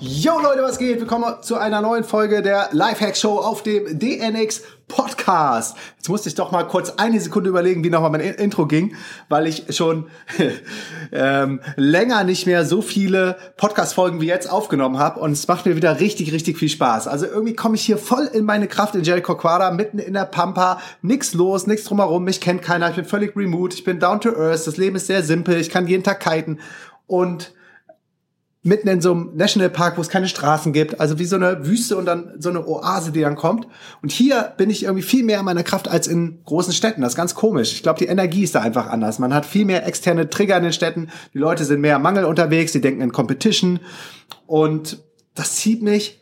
Yo Leute, was geht? Willkommen zu einer neuen Folge der Lifehack Show auf dem DNX Podcast. Jetzt musste ich doch mal kurz eine Sekunde überlegen, wie nochmal mein Intro ging, weil ich schon ähm, länger nicht mehr so viele Podcast-Folgen wie jetzt aufgenommen habe und es macht mir wieder richtig, richtig viel Spaß. Also irgendwie komme ich hier voll in meine Kraft in Jericho Quadra, mitten in der Pampa, nix los, nix drumherum, mich kennt keiner, ich bin völlig remote, ich bin down to earth, das Leben ist sehr simpel, ich kann jeden Tag kiten. Und mitten in so einem Nationalpark, wo es keine Straßen gibt, also wie so eine Wüste und dann so eine Oase, die dann kommt. Und hier bin ich irgendwie viel mehr in meiner Kraft als in großen Städten. Das ist ganz komisch. Ich glaube, die Energie ist da einfach anders. Man hat viel mehr externe Trigger in den Städten. Die Leute sind mehr Mangel unterwegs, die denken in Competition. Und das zieht mich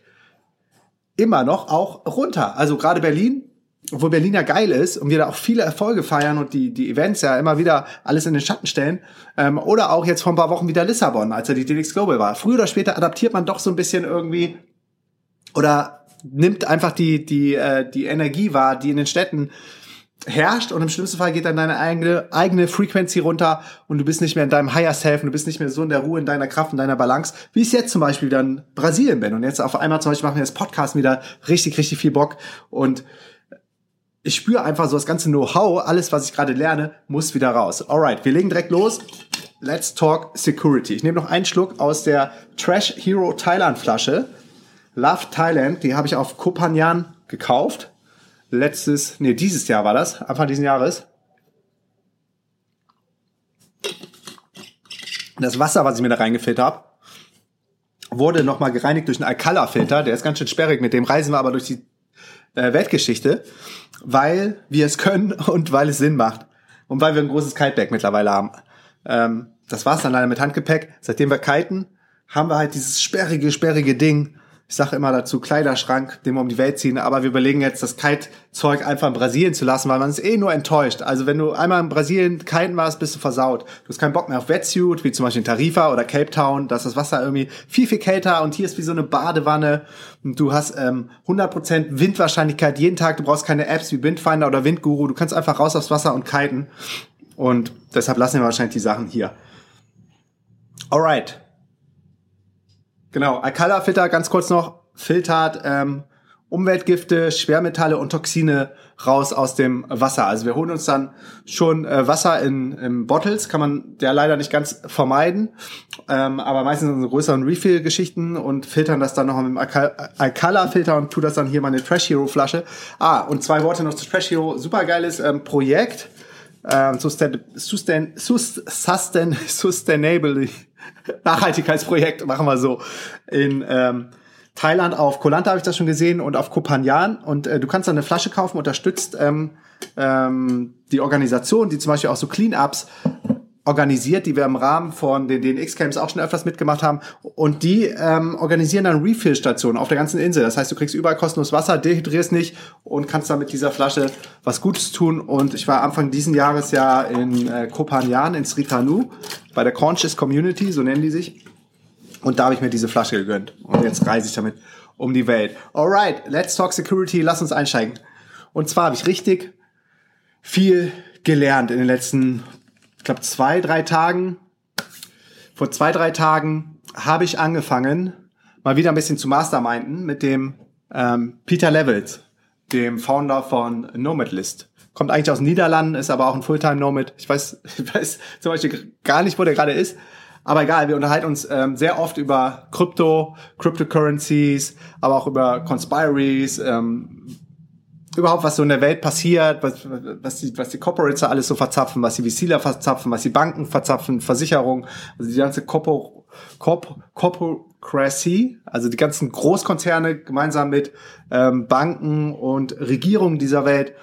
immer noch auch runter. Also gerade Berlin, obwohl Berlin ja geil ist und wir da auch viele Erfolge feiern und die, die Events ja immer wieder alles in den Schatten stellen. Ähm, oder auch jetzt vor ein paar Wochen wieder Lissabon, als er die DLX Global war. Früher oder später adaptiert man doch so ein bisschen irgendwie oder nimmt einfach die, die, äh, die Energie wahr, die in den Städten herrscht und im schlimmsten Fall geht dann deine eigene, eigene Frequency runter und du bist nicht mehr in deinem Higher Self und du bist nicht mehr so in der Ruhe, in deiner Kraft, in deiner Balance, wie ich jetzt zum Beispiel wieder in Brasilien bin. Und jetzt auf einmal zum Beispiel machen wir das Podcast wieder richtig, richtig viel Bock und ich spüre einfach so das ganze Know-how, alles, was ich gerade lerne, muss wieder raus. Alright, wir legen direkt los. Let's talk Security. Ich nehme noch einen Schluck aus der Trash Hero Thailand Flasche. Love Thailand, die habe ich auf Kopanjan gekauft. Letztes, nee, dieses Jahr war das, Anfang dieses Jahres. Das Wasser, was ich mir da reingefüllt habe, wurde nochmal gereinigt durch einen Alcala-Filter. Der ist ganz schön sperrig, mit dem reisen wir aber durch die äh, Weltgeschichte, weil wir es können und weil es Sinn macht. Und weil wir ein großes Kitebag mittlerweile haben. Ähm, das war's dann leider mit Handgepäck. Seitdem wir kiten, haben wir halt dieses sperrige, sperrige Ding, ich sage immer dazu Kleiderschrank, den wir um die Welt ziehen, aber wir überlegen jetzt, das Kite-Zeug einfach in Brasilien zu lassen, weil man ist eh nur enttäuscht. Also wenn du einmal in Brasilien kiten warst, bist du versaut. Du hast keinen Bock mehr auf Wetsuit, wie zum Beispiel in Tarifa oder Cape Town, da ist das Wasser irgendwie viel, viel kälter und hier ist wie so eine Badewanne und du hast ähm, 100% Windwahrscheinlichkeit jeden Tag, du brauchst keine Apps wie Windfinder oder Windguru, du kannst einfach raus aufs Wasser und kiten und deshalb lassen wir wahrscheinlich die Sachen hier. Alright, Genau, Alcala Filter ganz kurz noch filtert ähm, Umweltgifte, Schwermetalle und Toxine raus aus dem Wasser. Also wir holen uns dann schon äh, Wasser in, in Bottles, kann man ja leider nicht ganz vermeiden, ähm, aber meistens in größeren Refill-Geschichten und filtern das dann noch mit dem Alcala-Filter und tu das dann hier mal in eine Trash Hero Flasche. Ah, und zwei Worte noch zu Trash Hero, supergeiles ähm, Projekt. Ähm, sustain, sustain, sustain, sustainable Nachhaltigkeitsprojekt, machen wir so. In ähm, Thailand auf Kolanta habe ich das schon gesehen und auf Kopanjan. Und äh, du kannst dann eine Flasche kaufen, unterstützt ähm, ähm, die Organisation, die zum Beispiel auch so Cleanups organisiert, die wir im Rahmen von den DNX-Camps auch schon öfters mitgemacht haben. Und die ähm, organisieren dann Refill-Stationen auf der ganzen Insel. Das heißt, du kriegst überall kostenlos Wasser, dehydrierst nicht und kannst dann mit dieser Flasche was Gutes tun. Und ich war Anfang diesen Jahres ja in äh, Kopanjan, in Sritanu, bei der Conscious Community, so nennen die sich. Und da habe ich mir diese Flasche gegönnt. Und jetzt reise ich damit um die Welt. Alright, let's talk security. Lass uns einsteigen. Und zwar habe ich richtig viel gelernt in den letzten glaube, zwei, drei Tagen, vor zwei, drei Tagen habe ich angefangen, mal wieder ein bisschen zu masterminden mit dem ähm, Peter Levels, dem Founder von Nomadlist. Kommt eigentlich aus den Niederlanden, ist aber auch ein Fulltime-Nomad. Ich weiß, ich weiß zum Beispiel gar nicht, wo der gerade ist. Aber egal, wir unterhalten uns ähm, sehr oft über Krypto, Cryptocurrencies, aber auch über Conspiracies, ähm, überhaupt, was so in der Welt passiert, was, was, die, was die Corporates da alles so verzapfen, was die VCler verzapfen, was die Banken verzapfen, Versicherungen, also die ganze Corpo, Corp, Corporacracy, also die ganzen Großkonzerne gemeinsam mit ähm, Banken und Regierungen dieser Welt.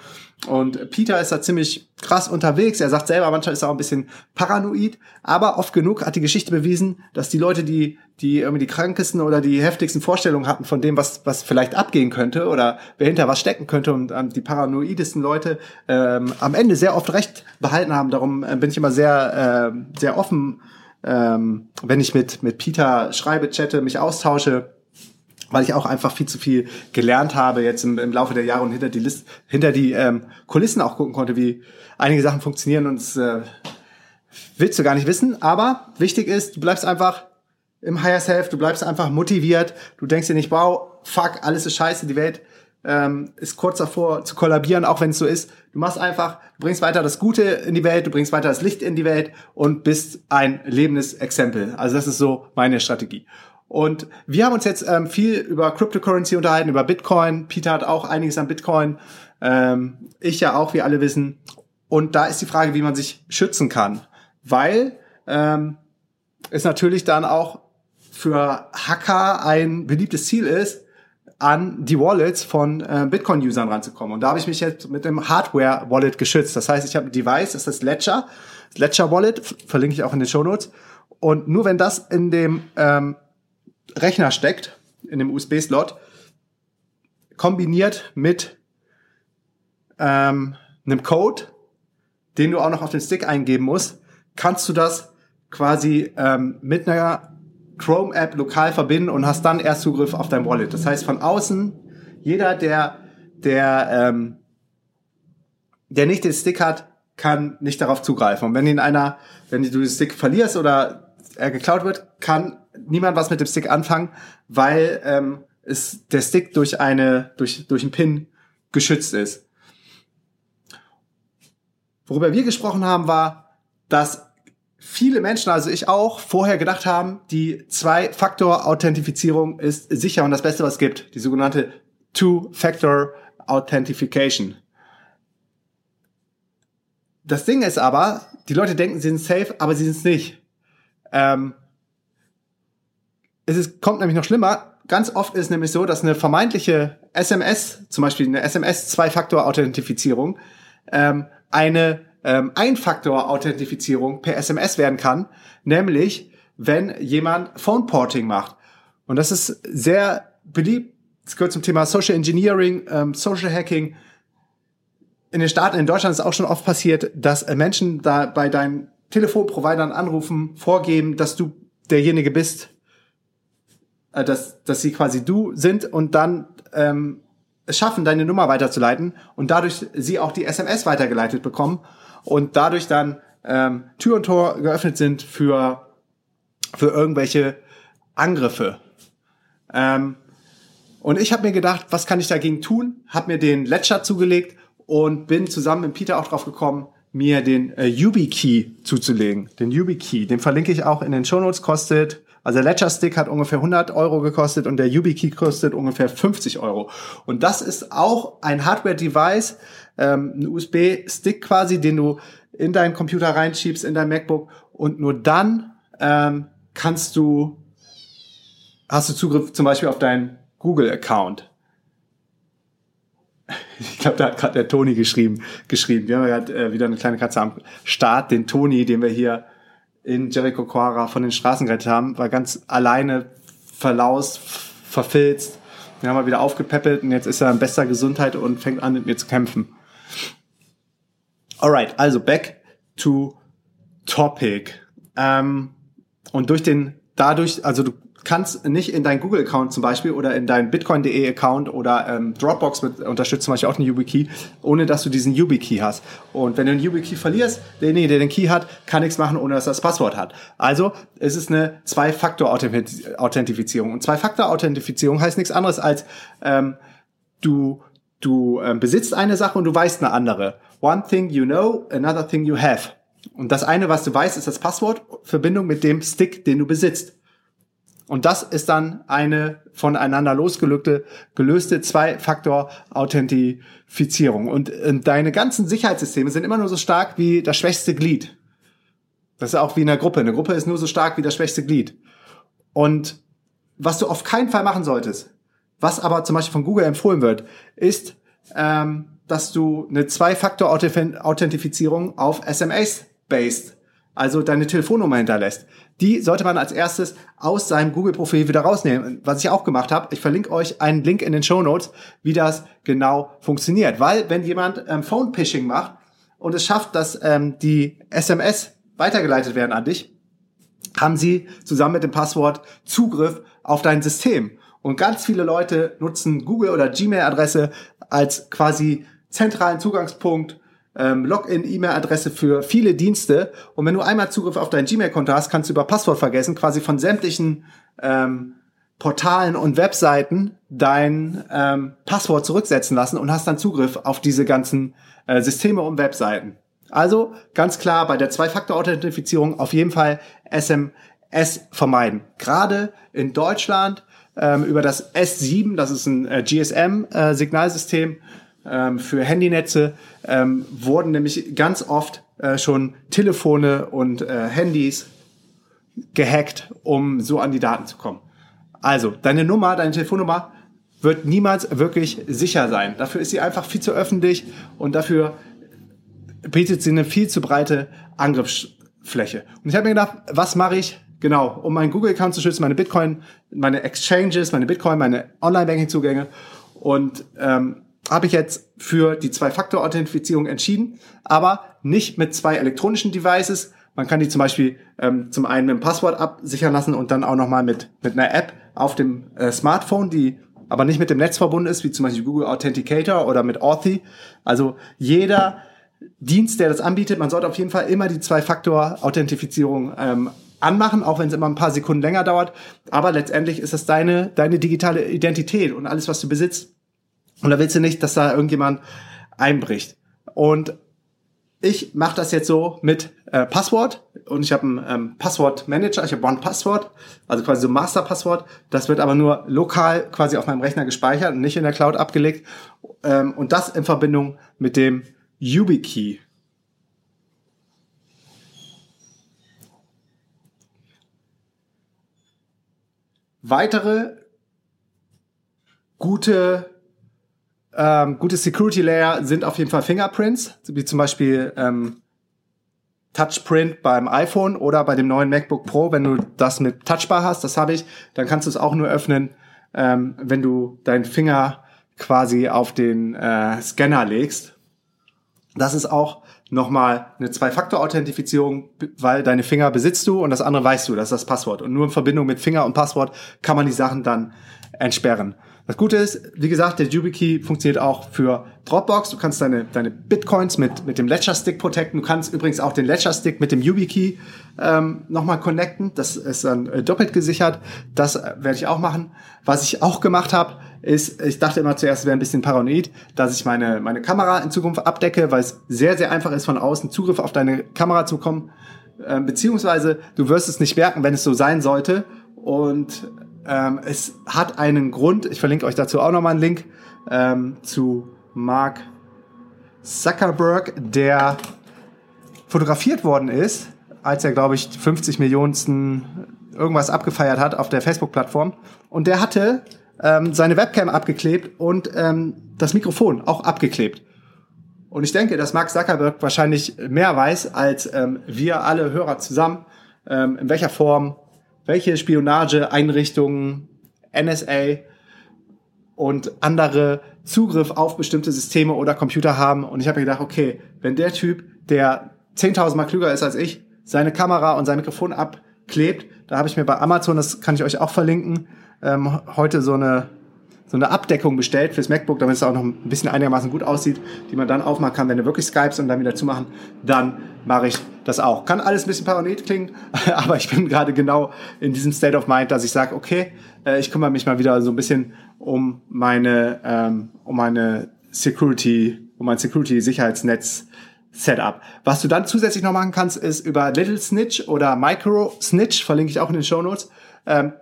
Und Peter ist da ziemlich krass unterwegs. Er sagt selber, manchmal ist er auch ein bisschen paranoid, aber oft genug hat die Geschichte bewiesen, dass die Leute, die, die irgendwie die krankesten oder die heftigsten Vorstellungen hatten von dem, was, was vielleicht abgehen könnte oder wer hinter was stecken könnte und ähm, die paranoidesten Leute ähm, am Ende sehr oft recht behalten haben. Darum äh, bin ich immer sehr, äh, sehr offen, ähm, wenn ich mit, mit Peter schreibe, chatte, mich austausche weil ich auch einfach viel zu viel gelernt habe jetzt im, im Laufe der Jahre und hinter die List, hinter die ähm, Kulissen auch gucken konnte, wie einige Sachen funktionieren und das äh, willst du gar nicht wissen. Aber wichtig ist, du bleibst einfach im Higher Self, du bleibst einfach motiviert, du denkst dir nicht, wow, fuck, alles ist scheiße, die Welt ähm, ist kurz davor zu kollabieren, auch wenn es so ist. Du machst einfach, du bringst weiter das Gute in die Welt, du bringst weiter das Licht in die Welt und bist ein lebendes Exempel. Also das ist so meine Strategie. Und wir haben uns jetzt ähm, viel über Cryptocurrency unterhalten, über Bitcoin. Peter hat auch einiges an Bitcoin. Ähm, ich ja auch, wie alle wissen. Und da ist die Frage, wie man sich schützen kann. Weil ähm, es natürlich dann auch für Hacker ein beliebtes Ziel ist, an die Wallets von äh, Bitcoin-Usern ranzukommen. Und da habe ich mich jetzt mit dem Hardware-Wallet geschützt. Das heißt, ich habe ein Device, das ist das Ledger. Ledger-Wallet, verlinke ich auch in den Show Notes. Und nur wenn das in dem ähm, Rechner steckt, in dem USB-Slot, kombiniert mit ähm, einem Code, den du auch noch auf den Stick eingeben musst, kannst du das quasi ähm, mit einer Chrome-App lokal verbinden und hast dann erst Zugriff auf dein Wallet. Das heißt, von außen, jeder, der, der, ähm, der nicht den Stick hat, kann nicht darauf zugreifen. Und wenn ihn einer, wenn du den Stick verlierst oder er geklaut wird, kann niemand was mit dem Stick anfangen, weil ähm, es, der Stick durch eine durch durch einen Pin geschützt ist. Worüber wir gesprochen haben, war, dass viele Menschen, also ich auch, vorher gedacht haben, die Zwei-Faktor-Authentifizierung ist sicher und das Beste, was es gibt. Die sogenannte Two-Factor Authentification. Das Ding ist aber, die Leute denken, sie sind safe, aber sie sind es nicht. Ähm, es ist, kommt nämlich noch schlimmer. Ganz oft ist es nämlich so, dass eine vermeintliche SMS, zum Beispiel eine SMS-Zwei-Faktor-Authentifizierung, ähm, eine ähm, Ein-Faktor-Authentifizierung per SMS werden kann, nämlich wenn jemand Phone-Porting macht. Und das ist sehr beliebt. Das gehört zum Thema Social Engineering, ähm, Social Hacking. In den Staaten, in Deutschland ist auch schon oft passiert, dass Menschen da bei deinen Telefonprovidern anrufen, vorgeben, dass du derjenige bist, äh, dass, dass sie quasi du sind und dann ähm, es schaffen, deine Nummer weiterzuleiten und dadurch sie auch die SMS weitergeleitet bekommen und dadurch dann ähm, Tür und Tor geöffnet sind für, für irgendwelche Angriffe. Ähm, und ich habe mir gedacht, was kann ich dagegen tun? Habe mir den Ledger zugelegt und bin zusammen mit Peter auch drauf gekommen, mir den äh, YubiKey zuzulegen. Den YubiKey, den verlinke ich auch in den Shownotes, kostet also der Ledger Stick hat ungefähr 100 Euro gekostet und der YubiKey kostet ungefähr 50 Euro. Und das ist auch ein Hardware-Device, ähm, ein USB-Stick quasi, den du in deinen Computer reinschiebst, in dein MacBook und nur dann ähm, kannst du, hast du Zugriff zum Beispiel auf deinen Google-Account. Ich glaube, da hat gerade der Toni geschrieben, geschrieben. Wir haben ja gerade äh, wieder eine kleine Katze am Start, den Toni, den wir hier in Jericho Quara von den Straßen gerettet haben, war ganz alleine verlaust, verfilzt. Den haben wir wieder aufgepäppelt und jetzt ist er in bester Gesundheit und fängt an mit mir zu kämpfen. Alright, also back to topic. Ähm, und durch den, dadurch, also du kannst nicht in deinen Google-Account zum Beispiel oder in deinen Bitcoin.de-Account oder ähm, Dropbox mit, unterstützt zum Beispiel auch den YubiKey, ohne dass du diesen YubiKey hast. Und wenn du einen YubiKey verlierst, derjenige, der den Key hat, kann nichts machen, ohne dass er das Passwort hat. Also es ist eine Zwei-Faktor-Authentifizierung. Und Zwei-Faktor-Authentifizierung heißt nichts anderes als ähm, du du ähm, besitzt eine Sache und du weißt eine andere. One thing you know, another thing you have. Und das eine, was du weißt, ist das Passwort, Verbindung mit dem Stick, den du besitzt. Und das ist dann eine voneinander losgelöste gelöste Zwei-Faktor-Authentifizierung. Und, und deine ganzen Sicherheitssysteme sind immer nur so stark wie das schwächste Glied. Das ist auch wie in einer Gruppe. Eine Gruppe ist nur so stark wie das schwächste Glied. Und was du auf keinen Fall machen solltest, was aber zum Beispiel von Google empfohlen wird, ist, ähm, dass du eine Zwei-Faktor-Authentifizierung auf SMS-based, also deine Telefonnummer hinterlässt. Die sollte man als erstes aus seinem Google-Profil wieder rausnehmen. Was ich auch gemacht habe, ich verlinke euch einen Link in den Show Notes, wie das genau funktioniert. Weil wenn jemand ähm, Phone-Phishing macht und es schafft, dass ähm, die SMS weitergeleitet werden an dich, haben sie zusammen mit dem Passwort Zugriff auf dein System. Und ganz viele Leute nutzen Google oder Gmail-Adresse als quasi zentralen Zugangspunkt, ähm, Login-E-Mail-Adresse für viele Dienste. Und wenn du einmal Zugriff auf dein Gmail-Konto hast, kannst du über Passwort vergessen, quasi von sämtlichen ähm, Portalen und Webseiten dein ähm, Passwort zurücksetzen lassen und hast dann Zugriff auf diese ganzen äh, Systeme und Webseiten. Also ganz klar bei der Zwei-Faktor-Authentifizierung auf jeden Fall SMS vermeiden. Gerade in Deutschland ähm, über das S7, das ist ein äh, GSM-Signalsystem äh, ähm, für Handynetze, ähm, wurden nämlich ganz oft äh, schon Telefone und äh, Handys gehackt, um so an die Daten zu kommen. Also, deine Nummer, deine Telefonnummer wird niemals wirklich sicher sein. Dafür ist sie einfach viel zu öffentlich und dafür bietet sie eine viel zu breite Angriffsfläche. Und ich habe mir gedacht, was mache ich genau, um meinen Google-Account zu schützen, meine Bitcoin, meine Exchanges, meine Bitcoin, meine Online-Banking-Zugänge und ähm, habe ich jetzt für die Zwei-Faktor-Authentifizierung entschieden, aber nicht mit zwei elektronischen Devices. Man kann die zum Beispiel ähm, zum einen mit dem Passwort absichern lassen und dann auch nochmal mit, mit einer App auf dem äh, Smartphone, die aber nicht mit dem Netz verbunden ist, wie zum Beispiel Google Authenticator oder mit Authy. Also jeder Dienst, der das anbietet, man sollte auf jeden Fall immer die Zwei-Faktor-Authentifizierung ähm, anmachen, auch wenn es immer ein paar Sekunden länger dauert. Aber letztendlich ist das deine, deine digitale Identität und alles, was du besitzt. Und da willst du nicht, dass da irgendjemand einbricht. Und ich mache das jetzt so mit äh, Passwort und ich habe einen ähm, Passwortmanager, ich habe One Passwort, also quasi so Masterpasswort. Das wird aber nur lokal quasi auf meinem Rechner gespeichert und nicht in der Cloud abgelegt. Ähm, und das in Verbindung mit dem YubiKey. Weitere gute, ähm, gute Security Layer sind auf jeden Fall Fingerprints, wie zum Beispiel ähm, Touchprint beim iPhone oder bei dem neuen MacBook Pro, wenn du das mit Touchbar hast, das habe ich, dann kannst du es auch nur öffnen, ähm, wenn du deinen Finger quasi auf den äh, Scanner legst. Das ist auch nochmal eine Zwei-Faktor-Authentifizierung, weil deine Finger besitzt du und das andere weißt du, das ist das Passwort. Und nur in Verbindung mit Finger und Passwort kann man die Sachen dann entsperren. Das Gute ist, wie gesagt, der YubiKey funktioniert auch für Dropbox. Du kannst deine, deine Bitcoins mit, mit dem Ledger Stick protecten. Du kannst übrigens auch den Ledger Stick mit dem YubiKey ähm, nochmal connecten. Das ist dann äh, doppelt gesichert. Das äh, werde ich auch machen. Was ich auch gemacht habe, ist, ich dachte immer zuerst, es wäre ein bisschen paranoid, dass ich meine, meine Kamera in Zukunft abdecke, weil es sehr, sehr einfach ist, von außen Zugriff auf deine Kamera zu bekommen. Äh, beziehungsweise du wirst es nicht merken, wenn es so sein sollte. Und ähm, es hat einen Grund, ich verlinke euch dazu auch nochmal einen Link ähm, zu Mark Zuckerberg, der fotografiert worden ist, als er, glaube ich, 50 Millionensten irgendwas abgefeiert hat auf der Facebook-Plattform. Und der hatte ähm, seine Webcam abgeklebt und ähm, das Mikrofon auch abgeklebt. Und ich denke, dass Mark Zuckerberg wahrscheinlich mehr weiß als ähm, wir alle Hörer zusammen, ähm, in welcher Form welche Spionageeinrichtungen, NSA und andere Zugriff auf bestimmte Systeme oder Computer haben. Und ich habe mir gedacht, okay, wenn der Typ, der 10.000 Mal klüger ist als ich, seine Kamera und sein Mikrofon abklebt, da habe ich mir bei Amazon, das kann ich euch auch verlinken, ähm, heute so eine so eine Abdeckung bestellt fürs MacBook, damit es auch noch ein bisschen einigermaßen gut aussieht, die man dann aufmachen kann, wenn du wirklich Skypes und dann wieder zumachen, dann mache ich das auch. Kann alles ein bisschen paranoid klingen, aber ich bin gerade genau in diesem State of Mind, dass ich sage, okay, äh, ich kümmere mich mal wieder so ein bisschen um meine, ähm, um meine Security, um mein Security-Sicherheitsnetz Setup. Was du dann zusätzlich noch machen kannst, ist über Little Snitch oder Micro Snitch, verlinke ich auch in den Show Notes, ähm,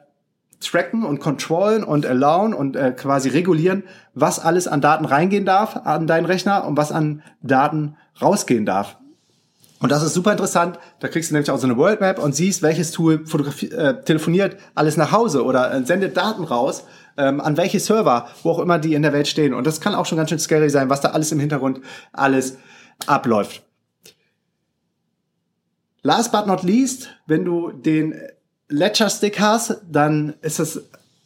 tracken und controllen und allowen und äh, quasi regulieren, was alles an Daten reingehen darf an deinen Rechner und was an Daten rausgehen darf. Und das ist super interessant. Da kriegst du nämlich auch so eine World Map und siehst, welches Tool äh, telefoniert alles nach Hause oder äh, sendet Daten raus ähm, an welche Server, wo auch immer die in der Welt stehen. Und das kann auch schon ganz schön scary sein, was da alles im Hintergrund alles abläuft. Last but not least, wenn du den Ledger Stick hast, dann ist es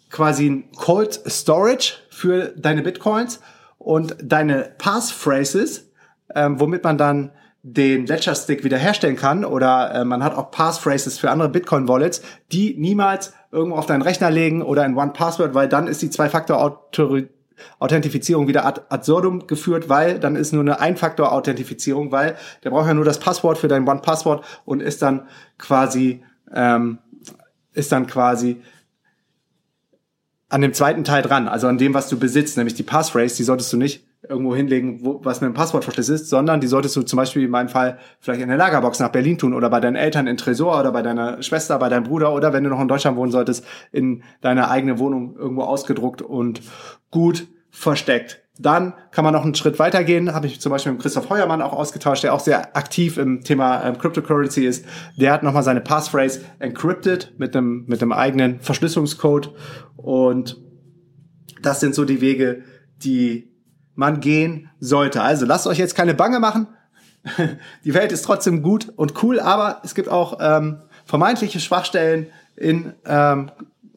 quasi ein Cold Storage für deine Bitcoins und deine Passphrases, ähm, womit man dann den Ledger Stick wiederherstellen kann oder äh, man hat auch Passphrases für andere Bitcoin Wallets, die niemals irgendwo auf deinen Rechner legen oder in One Password, weil dann ist die Zwei-Faktor-Authentifizierung wieder ad absurdum geführt, weil dann ist nur eine Ein-Faktor-Authentifizierung, weil der braucht ja nur das Passwort für dein One Passwort und ist dann quasi ähm, ist dann quasi an dem zweiten Teil dran, also an dem, was du besitzt, nämlich die Passphrase, die solltest du nicht irgendwo hinlegen, wo, was mit dem Passwortverschluss ist, sondern die solltest du zum Beispiel in meinem Fall vielleicht in der Lagerbox nach Berlin tun oder bei deinen Eltern in Tresor oder bei deiner Schwester, bei deinem Bruder oder wenn du noch in Deutschland wohnen solltest, in deiner eigenen Wohnung irgendwo ausgedruckt und gut versteckt. Dann kann man noch einen Schritt weitergehen. Habe ich zum Beispiel mit Christoph Heuermann auch ausgetauscht, der auch sehr aktiv im Thema ähm, Cryptocurrency ist. Der hat nochmal seine Passphrase encrypted mit einem, mit einem eigenen Verschlüsselungscode. Und das sind so die Wege, die man gehen sollte. Also lasst euch jetzt keine Bange machen. Die Welt ist trotzdem gut und cool, aber es gibt auch ähm, vermeintliche Schwachstellen in, ähm,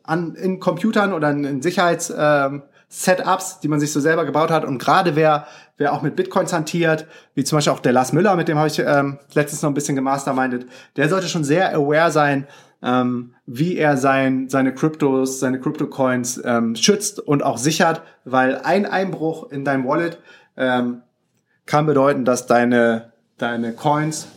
an, in Computern oder in, in Sicherheits... Ähm, Setups, die man sich so selber gebaut hat. Und gerade wer, wer auch mit Bitcoins hantiert, wie zum Beispiel auch der Lars Müller, mit dem habe ich ähm, letztens noch ein bisschen gemastermindet, der sollte schon sehr aware sein, ähm, wie er sein, seine Kryptos, seine Crypto-Coins ähm, schützt und auch sichert, weil ein Einbruch in dein Wallet ähm, kann bedeuten, dass deine, deine Coins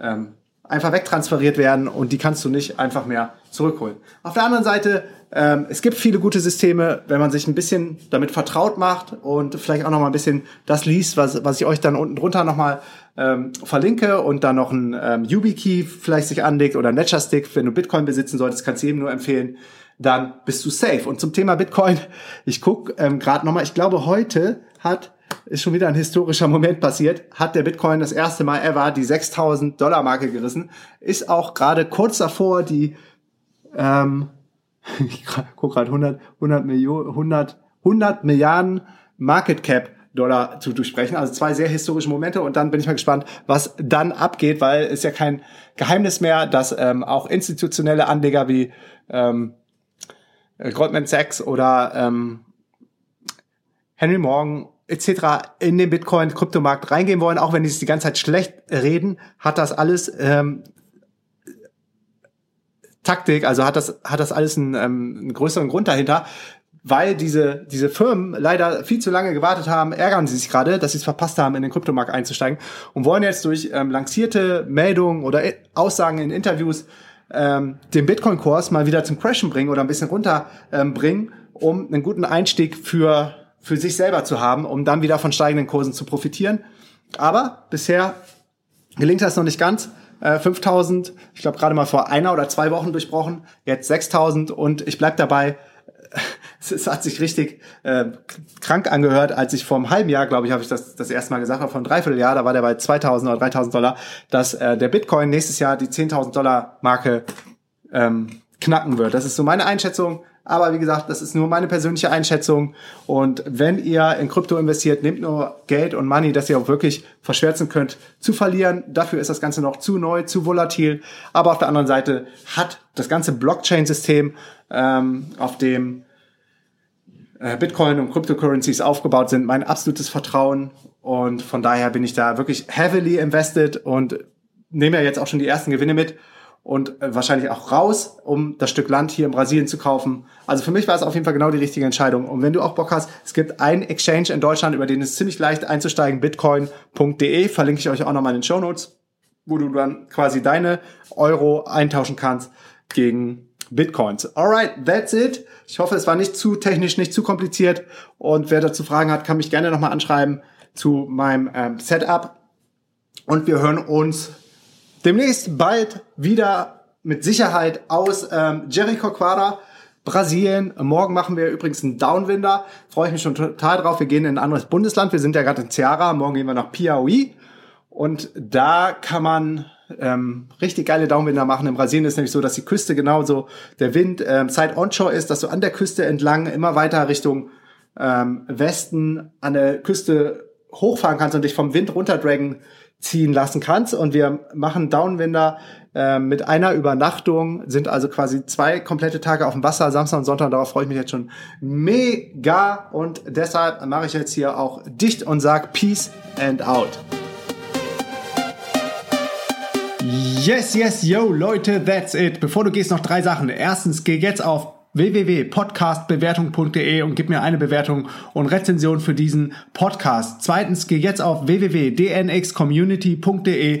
ähm, einfach wegtransferiert werden und die kannst du nicht einfach mehr zurückholen. Auf der anderen Seite, ähm, es gibt viele gute Systeme, wenn man sich ein bisschen damit vertraut macht und vielleicht auch noch mal ein bisschen das liest, was, was ich euch dann unten drunter noch mal ähm, verlinke und dann noch ein ähm, YubiKey vielleicht sich anlegt oder ein Ledger Stick, wenn du Bitcoin besitzen solltest, kannst du jedem nur empfehlen, dann bist du safe. Und zum Thema Bitcoin, ich guck ähm, gerade noch mal, ich glaube heute hat ist schon wieder ein historischer Moment passiert, hat der Bitcoin das erste Mal ever die 6000 Dollar Marke gerissen, ist auch gerade kurz davor die, ähm, ich guck gerade 100, 100 Millionen, 100, 100 Milliarden Market Cap Dollar zu durchsprechen. Also zwei sehr historische Momente. Und dann bin ich mal gespannt, was dann abgeht, weil es ja kein Geheimnis mehr, dass ähm, auch institutionelle Anleger wie ähm, Goldman Sachs oder ähm, Henry Morgan etc. in den Bitcoin-Kryptomarkt reingehen wollen, auch wenn die es die ganze Zeit schlecht reden, hat das alles ähm, Taktik, also hat das, hat das alles einen, ähm, einen größeren Grund dahinter. Weil diese, diese Firmen leider viel zu lange gewartet haben, ärgern sie sich gerade, dass sie es verpasst haben, in den Kryptomarkt einzusteigen und wollen jetzt durch ähm, lancierte Meldungen oder Aussagen in Interviews ähm, den Bitcoin-Kurs mal wieder zum Crashen bringen oder ein bisschen runterbringen, ähm, um einen guten Einstieg für für sich selber zu haben, um dann wieder von steigenden Kursen zu profitieren. Aber bisher gelingt das noch nicht ganz. Äh, 5000, ich glaube gerade mal vor einer oder zwei Wochen durchbrochen, jetzt 6000 und ich bleib dabei. Es, hat sich richtig äh, krank angehört, als ich vor einem halben Jahr, glaube ich, habe ich das das erste Mal gesagt, vor einem Dreivierteljahr, da war der bei 2000 oder 3000 Dollar, dass äh, der Bitcoin nächstes Jahr die 10.000 Dollar Marke ähm, knacken wird. Das ist so meine Einschätzung. Aber wie gesagt, das ist nur meine persönliche Einschätzung. Und wenn ihr in Krypto investiert, nehmt nur Geld und Money, das ihr auch wirklich verschwärzen könnt, zu verlieren. Dafür ist das Ganze noch zu neu, zu volatil. Aber auf der anderen Seite hat das ganze Blockchain-System, ähm, auf dem äh, Bitcoin und Cryptocurrencies aufgebaut sind, mein absolutes Vertrauen. Und von daher bin ich da wirklich heavily invested und nehme ja jetzt auch schon die ersten Gewinne mit und äh, wahrscheinlich auch raus, um das Stück Land hier in Brasilien zu kaufen. Also für mich war es auf jeden Fall genau die richtige Entscheidung. Und wenn du auch Bock hast, es gibt einen Exchange in Deutschland, über den es ziemlich leicht einzusteigen, bitcoin.de, verlinke ich euch auch nochmal in den Show Notes, wo du dann quasi deine Euro eintauschen kannst gegen Bitcoins. Alright, that's it. Ich hoffe, es war nicht zu technisch, nicht zu kompliziert. Und wer dazu Fragen hat, kann mich gerne nochmal anschreiben zu meinem ähm, Setup. Und wir hören uns demnächst bald wieder mit Sicherheit aus ähm, Jericho Quara, Brasilien. Morgen machen wir übrigens einen Downwinder. Freue ich mich schon total drauf. Wir gehen in ein anderes Bundesland. Wir sind ja gerade in Ceará. Morgen gehen wir nach Piauí. Und da kann man ähm, richtig geile Downwinder machen. In Brasilien ist nämlich so, dass die Küste genauso der Wind ähm, Zeit onshore ist, dass du an der Küste entlang immer weiter Richtung ähm, Westen an der Küste hochfahren kannst und dich vom Wind runterdragen ziehen lassen kannst. Und wir machen Downwinder äh, mit einer Übernachtung, sind also quasi zwei komplette Tage auf dem Wasser, Samstag und Sonntag. Darauf freue ich mich jetzt schon mega. Und deshalb mache ich jetzt hier auch dicht und sag Peace and out. Yes, yes, yo, Leute, that's it. Bevor du gehst, noch drei Sachen. Erstens, geh jetzt auf www.podcastbewertung.de und gib mir eine Bewertung und Rezension für diesen Podcast. Zweitens, geh jetzt auf www.dnxcommunity.de